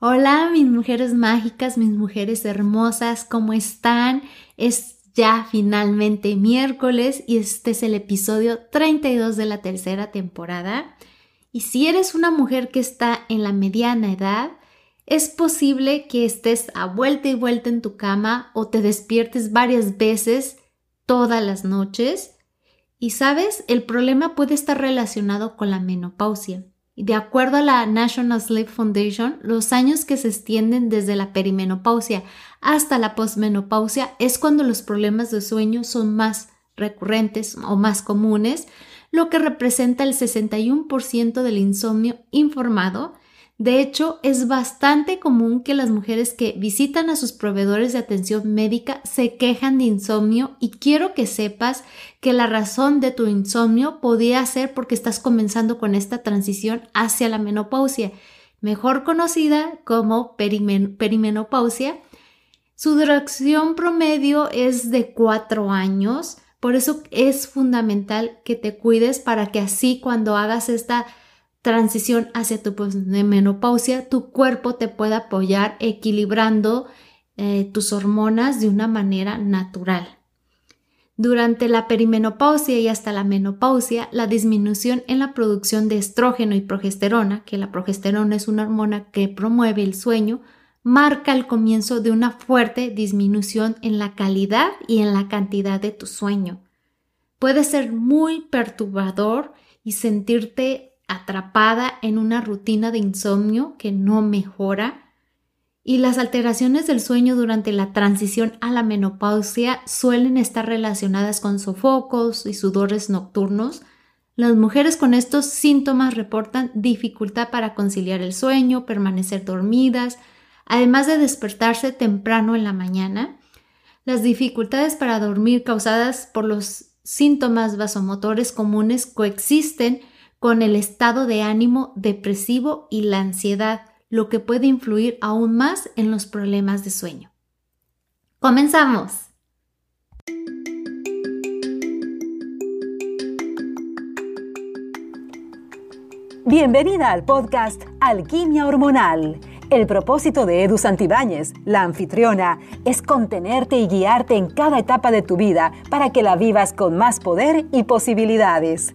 Hola mis mujeres mágicas, mis mujeres hermosas, ¿cómo están? Es ya finalmente miércoles y este es el episodio 32 de la tercera temporada. Y si eres una mujer que está en la mediana edad, es posible que estés a vuelta y vuelta en tu cama o te despiertes varias veces todas las noches. Y sabes, el problema puede estar relacionado con la menopausia. De acuerdo a la National Sleep Foundation, los años que se extienden desde la perimenopausia hasta la posmenopausia es cuando los problemas de sueño son más recurrentes o más comunes, lo que representa el 61% del insomnio informado de hecho, es bastante común que las mujeres que visitan a sus proveedores de atención médica se quejan de insomnio y quiero que sepas que la razón de tu insomnio podría ser porque estás comenzando con esta transición hacia la menopausia, mejor conocida como perimenopausia. Su duración promedio es de cuatro años, por eso es fundamental que te cuides para que así cuando hagas esta transición hacia tu menopausia, tu cuerpo te pueda apoyar equilibrando eh, tus hormonas de una manera natural. Durante la perimenopausia y hasta la menopausia, la disminución en la producción de estrógeno y progesterona, que la progesterona es una hormona que promueve el sueño, marca el comienzo de una fuerte disminución en la calidad y en la cantidad de tu sueño. Puede ser muy perturbador y sentirte atrapada en una rutina de insomnio que no mejora y las alteraciones del sueño durante la transición a la menopausia suelen estar relacionadas con sofocos y sudores nocturnos. Las mujeres con estos síntomas reportan dificultad para conciliar el sueño, permanecer dormidas, además de despertarse temprano en la mañana. Las dificultades para dormir causadas por los síntomas vasomotores comunes coexisten con el estado de ánimo depresivo y la ansiedad, lo que puede influir aún más en los problemas de sueño. Comenzamos. Bienvenida al podcast Alquimia Hormonal. El propósito de Edu Santibáñez, la anfitriona, es contenerte y guiarte en cada etapa de tu vida para que la vivas con más poder y posibilidades.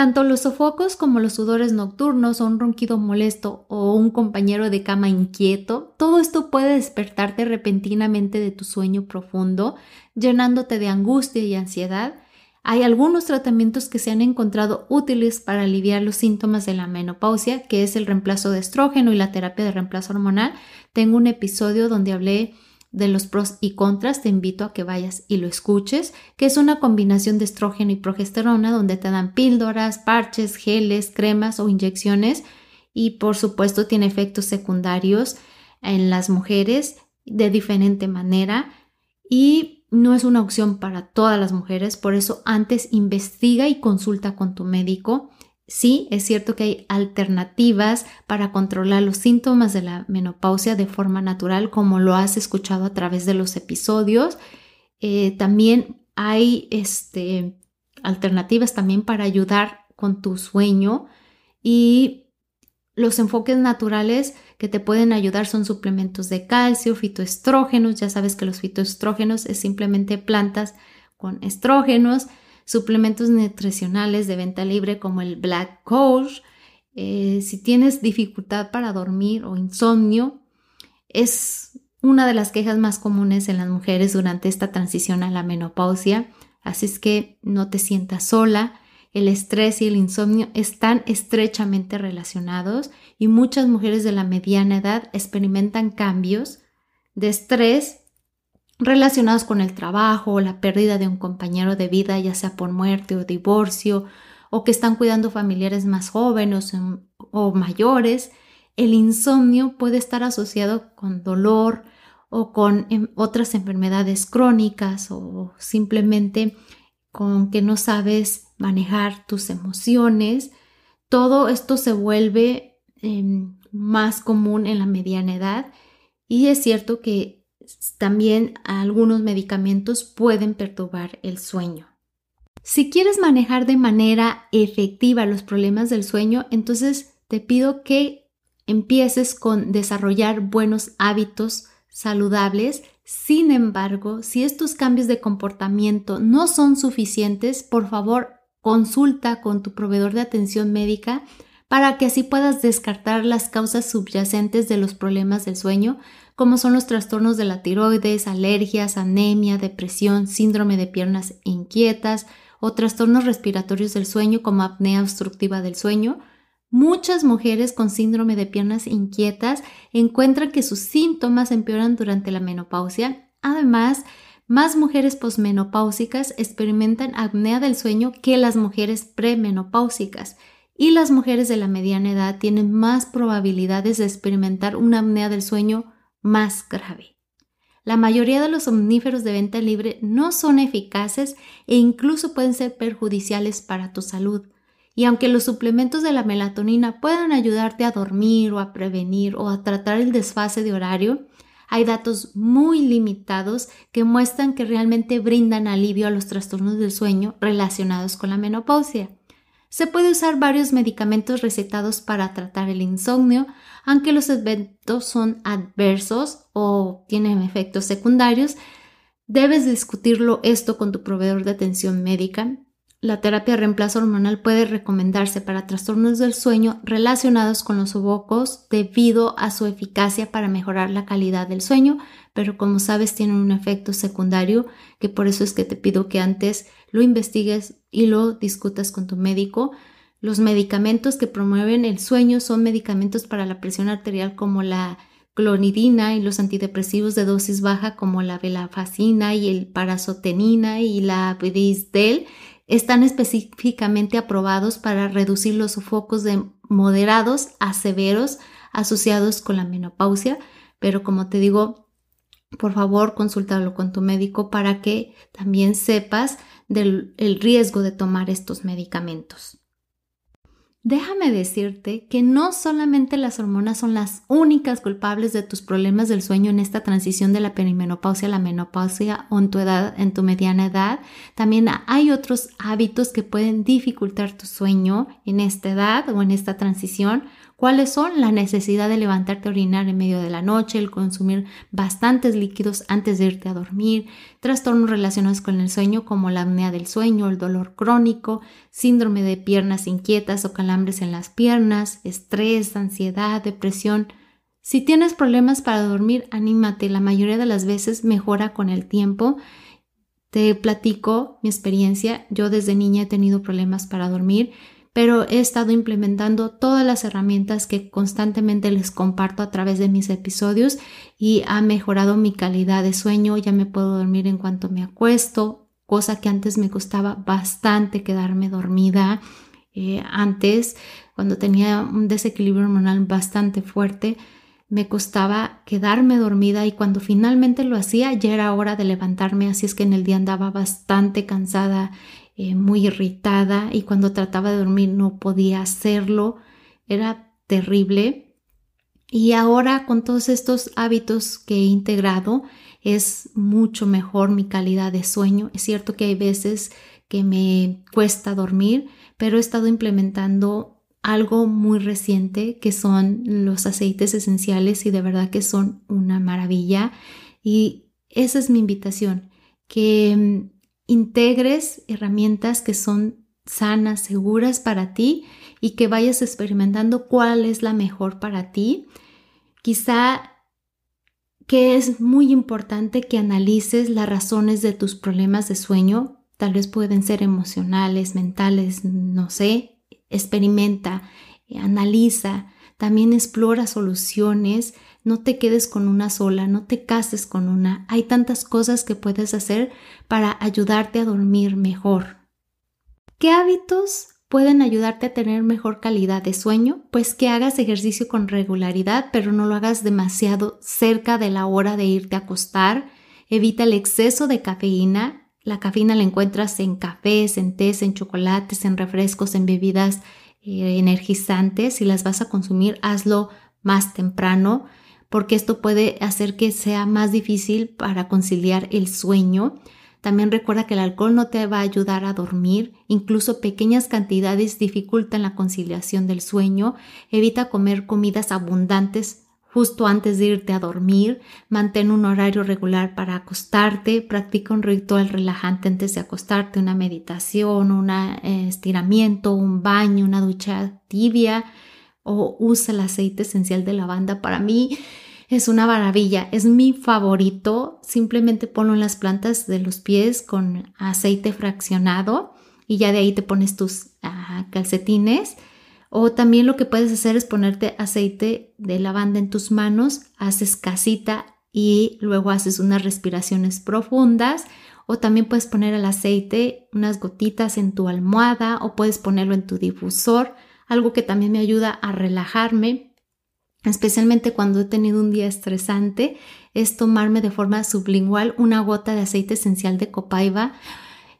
Tanto los sofocos como los sudores nocturnos o un ronquido molesto o un compañero de cama inquieto, todo esto puede despertarte repentinamente de tu sueño profundo, llenándote de angustia y ansiedad. Hay algunos tratamientos que se han encontrado útiles para aliviar los síntomas de la menopausia, que es el reemplazo de estrógeno y la terapia de reemplazo hormonal. Tengo un episodio donde hablé de los pros y contras, te invito a que vayas y lo escuches, que es una combinación de estrógeno y progesterona donde te dan píldoras, parches, geles, cremas o inyecciones y por supuesto tiene efectos secundarios en las mujeres de diferente manera y no es una opción para todas las mujeres, por eso antes investiga y consulta con tu médico Sí, es cierto que hay alternativas para controlar los síntomas de la menopausia de forma natural, como lo has escuchado a través de los episodios. Eh, también hay este, alternativas también para ayudar con tu sueño y los enfoques naturales que te pueden ayudar son suplementos de calcio, fitoestrógenos. Ya sabes que los fitoestrógenos es simplemente plantas con estrógenos suplementos nutricionales de venta libre como el Black Coach. Eh, si tienes dificultad para dormir o insomnio, es una de las quejas más comunes en las mujeres durante esta transición a la menopausia. Así es que no te sientas sola. El estrés y el insomnio están estrechamente relacionados y muchas mujeres de la mediana edad experimentan cambios de estrés relacionados con el trabajo la pérdida de un compañero de vida, ya sea por muerte o divorcio, o que están cuidando familiares más jóvenes o mayores, el insomnio puede estar asociado con dolor o con em, otras enfermedades crónicas o simplemente con que no sabes manejar tus emociones, todo esto se vuelve em, más común en la mediana edad y es cierto que también algunos medicamentos pueden perturbar el sueño. Si quieres manejar de manera efectiva los problemas del sueño, entonces te pido que empieces con desarrollar buenos hábitos saludables. Sin embargo, si estos cambios de comportamiento no son suficientes, por favor, consulta con tu proveedor de atención médica para que así puedas descartar las causas subyacentes de los problemas del sueño, como son los trastornos de la tiroides, alergias, anemia, depresión, síndrome de piernas inquietas o trastornos respiratorios del sueño como apnea obstructiva del sueño. Muchas mujeres con síndrome de piernas inquietas encuentran que sus síntomas empeoran durante la menopausia. Además, más mujeres posmenopáusicas experimentan apnea del sueño que las mujeres premenopáusicas y las mujeres de la mediana edad tienen más probabilidades de experimentar una apnea del sueño más grave. La mayoría de los somníferos de venta libre no son eficaces e incluso pueden ser perjudiciales para tu salud. Y aunque los suplementos de la melatonina puedan ayudarte a dormir o a prevenir o a tratar el desfase de horario, hay datos muy limitados que muestran que realmente brindan alivio a los trastornos del sueño relacionados con la menopausia. Se puede usar varios medicamentos recetados para tratar el insomnio, aunque los eventos son adversos o tienen efectos secundarios. Debes discutirlo esto con tu proveedor de atención médica. La terapia de reemplazo hormonal puede recomendarse para trastornos del sueño relacionados con los ovocos debido a su eficacia para mejorar la calidad del sueño, pero como sabes tienen un efecto secundario que por eso es que te pido que antes lo investigues y lo discutas con tu médico. Los medicamentos que promueven el sueño son medicamentos para la presión arterial como la clonidina y los antidepresivos de dosis baja como la velafacina y el parasotenina y la brisdel están específicamente aprobados para reducir los sofocos de moderados a severos asociados con la menopausia, pero como te digo, por favor consultarlo con tu médico para que también sepas del riesgo de tomar estos medicamentos. Déjame decirte que no solamente las hormonas son las únicas culpables de tus problemas del sueño en esta transición de la perimenopausia a la menopausia o en tu edad, en tu mediana edad, también hay otros hábitos que pueden dificultar tu sueño en esta edad o en esta transición, ¿Cuáles son? La necesidad de levantarte a orinar en medio de la noche, el consumir bastantes líquidos antes de irte a dormir, trastornos relacionados con el sueño como la apnea del sueño, el dolor crónico, síndrome de piernas inquietas o calambres en las piernas, estrés, ansiedad, depresión. Si tienes problemas para dormir, anímate, la mayoría de las veces mejora con el tiempo. Te platico mi experiencia, yo desde niña he tenido problemas para dormir pero he estado implementando todas las herramientas que constantemente les comparto a través de mis episodios y ha mejorado mi calidad de sueño, ya me puedo dormir en cuanto me acuesto, cosa que antes me costaba bastante quedarme dormida. Eh, antes, cuando tenía un desequilibrio hormonal bastante fuerte, me costaba quedarme dormida y cuando finalmente lo hacía ya era hora de levantarme, así es que en el día andaba bastante cansada eh, muy irritada y cuando trataba de dormir no podía hacerlo. Era terrible. Y ahora con todos estos hábitos que he integrado es mucho mejor mi calidad de sueño. Es cierto que hay veces que me cuesta dormir, pero he estado implementando algo muy reciente que son los aceites esenciales y de verdad que son una maravilla. Y esa es mi invitación, que integres herramientas que son sanas, seguras para ti y que vayas experimentando cuál es la mejor para ti. Quizá que es muy importante que analices las razones de tus problemas de sueño. Tal vez pueden ser emocionales, mentales, no sé. Experimenta, analiza, también explora soluciones no te quedes con una sola, no te cases con una. Hay tantas cosas que puedes hacer para ayudarte a dormir mejor. ¿Qué hábitos pueden ayudarte a tener mejor calidad de sueño, pues que hagas ejercicio con regularidad, pero no lo hagas demasiado cerca de la hora de irte a acostar. Evita el exceso de cafeína. La cafeína la encuentras en cafés, en tés, en chocolates, en refrescos, en bebidas eh, energizantes. Si las vas a consumir, hazlo más temprano, porque esto puede hacer que sea más difícil para conciliar el sueño. También recuerda que el alcohol no te va a ayudar a dormir, incluso pequeñas cantidades dificultan la conciliación del sueño. Evita comer comidas abundantes justo antes de irte a dormir, mantén un horario regular para acostarte, practica un ritual relajante antes de acostarte, una meditación, un eh, estiramiento, un baño, una ducha tibia o usa el aceite esencial de lavanda. Para mí es una maravilla, es mi favorito. Simplemente ponlo en las plantas de los pies con aceite fraccionado y ya de ahí te pones tus ah, calcetines. O también lo que puedes hacer es ponerte aceite de lavanda en tus manos, haces casita y luego haces unas respiraciones profundas. O también puedes poner el aceite, unas gotitas en tu almohada o puedes ponerlo en tu difusor, algo que también me ayuda a relajarme especialmente cuando he tenido un día estresante, es tomarme de forma sublingual una gota de aceite esencial de copaiba.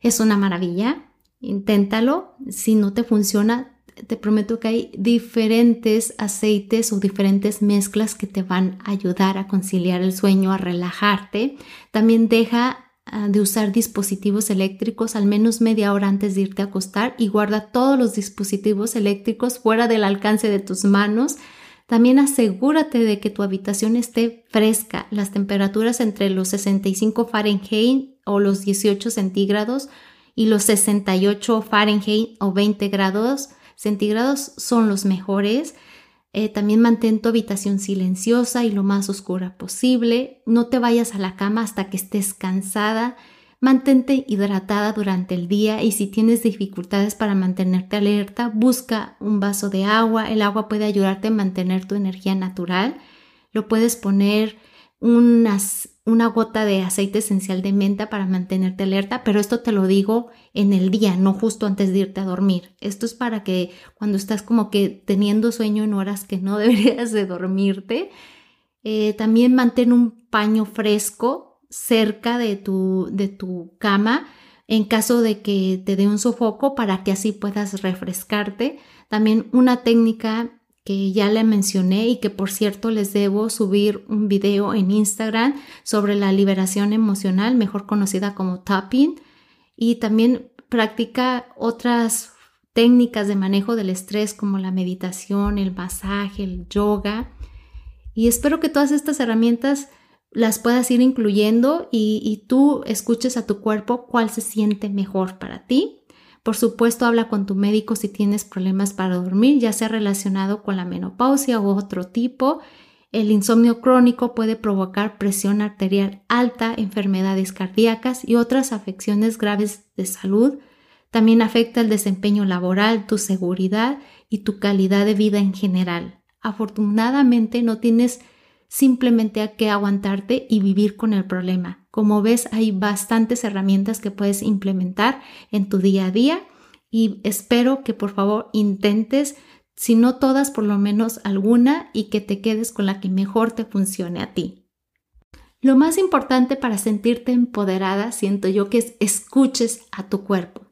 Es una maravilla. Inténtalo. Si no te funciona, te prometo que hay diferentes aceites o diferentes mezclas que te van a ayudar a conciliar el sueño, a relajarte. También deja de usar dispositivos eléctricos al menos media hora antes de irte a acostar y guarda todos los dispositivos eléctricos fuera del alcance de tus manos también asegúrate de que tu habitación esté fresca, las temperaturas entre los 65 Fahrenheit o los 18 centígrados y los 68 Fahrenheit o 20 grados centígrados son los mejores. Eh, también mantén tu habitación silenciosa y lo más oscura posible. No te vayas a la cama hasta que estés cansada. Mantente hidratada durante el día y si tienes dificultades para mantenerte alerta, busca un vaso de agua. El agua puede ayudarte a mantener tu energía natural. Lo puedes poner unas, una gota de aceite esencial de menta para mantenerte alerta, pero esto te lo digo en el día, no justo antes de irte a dormir. Esto es para que cuando estás como que teniendo sueño en horas que no deberías de dormirte, eh, también mantén un paño fresco cerca de tu, de tu cama en caso de que te dé un sofoco para que así puedas refrescarte. También una técnica que ya le mencioné y que por cierto les debo subir un video en Instagram sobre la liberación emocional, mejor conocida como tapping, y también practica otras técnicas de manejo del estrés como la meditación, el masaje, el yoga. Y espero que todas estas herramientas las puedas ir incluyendo y, tú escuches a tu cuerpo cuál se siente mejor para ti. Por supuesto, habla con tu médico si tienes problemas para dormir, ya sea relacionado con la menopausia u otro tipo. El insomnio crónico puede provocar presión arterial alta, enfermedades cardíacas y otras afecciones graves de salud. También afecta el desempeño laboral, tu seguridad y tu calidad de vida en general. Afortunadamente no tienes simplemente hay que aguantarte y vivir con el problema. Como ves, hay bastantes herramientas que puedes implementar en tu día a día y espero que por favor intentes, si no todas, por lo menos alguna y que te quedes con la que mejor te funcione a ti. Lo más importante para sentirte empoderada, siento yo, que es escuches a tu cuerpo.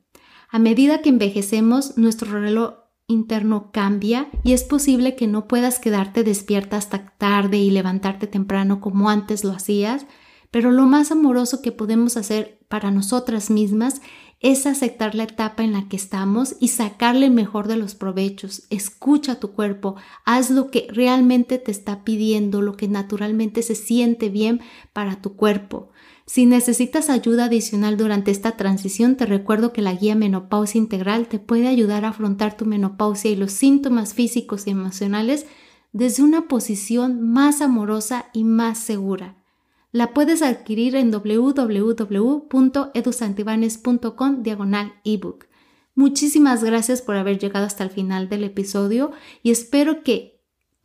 A medida que envejecemos, nuestro reloj interno cambia y es posible que no puedas quedarte despierta hasta tarde y levantarte temprano como antes lo hacías, pero lo más amoroso que podemos hacer para nosotras mismas es aceptar la etapa en la que estamos y sacarle mejor de los provechos. Escucha tu cuerpo, haz lo que realmente te está pidiendo, lo que naturalmente se siente bien para tu cuerpo. Si necesitas ayuda adicional durante esta transición, te recuerdo que la guía Menopausia Integral te puede ayudar a afrontar tu menopausia y los síntomas físicos y emocionales desde una posición más amorosa y más segura. La puedes adquirir en www.edusantibanes.com diagonal ebook. Muchísimas gracias por haber llegado hasta el final del episodio y espero que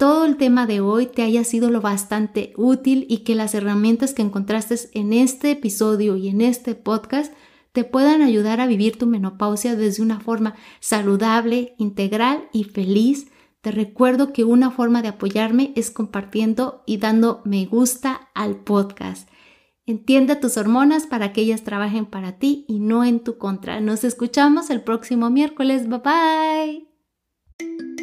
todo el tema de hoy te haya sido lo bastante útil y que las herramientas que encontraste en este episodio y en este podcast te puedan ayudar a vivir tu menopausia desde una forma saludable, integral y feliz. Te recuerdo que una forma de apoyarme es compartiendo y dando me gusta al podcast. Entiende tus hormonas para que ellas trabajen para ti y no en tu contra. Nos escuchamos el próximo miércoles. Bye bye.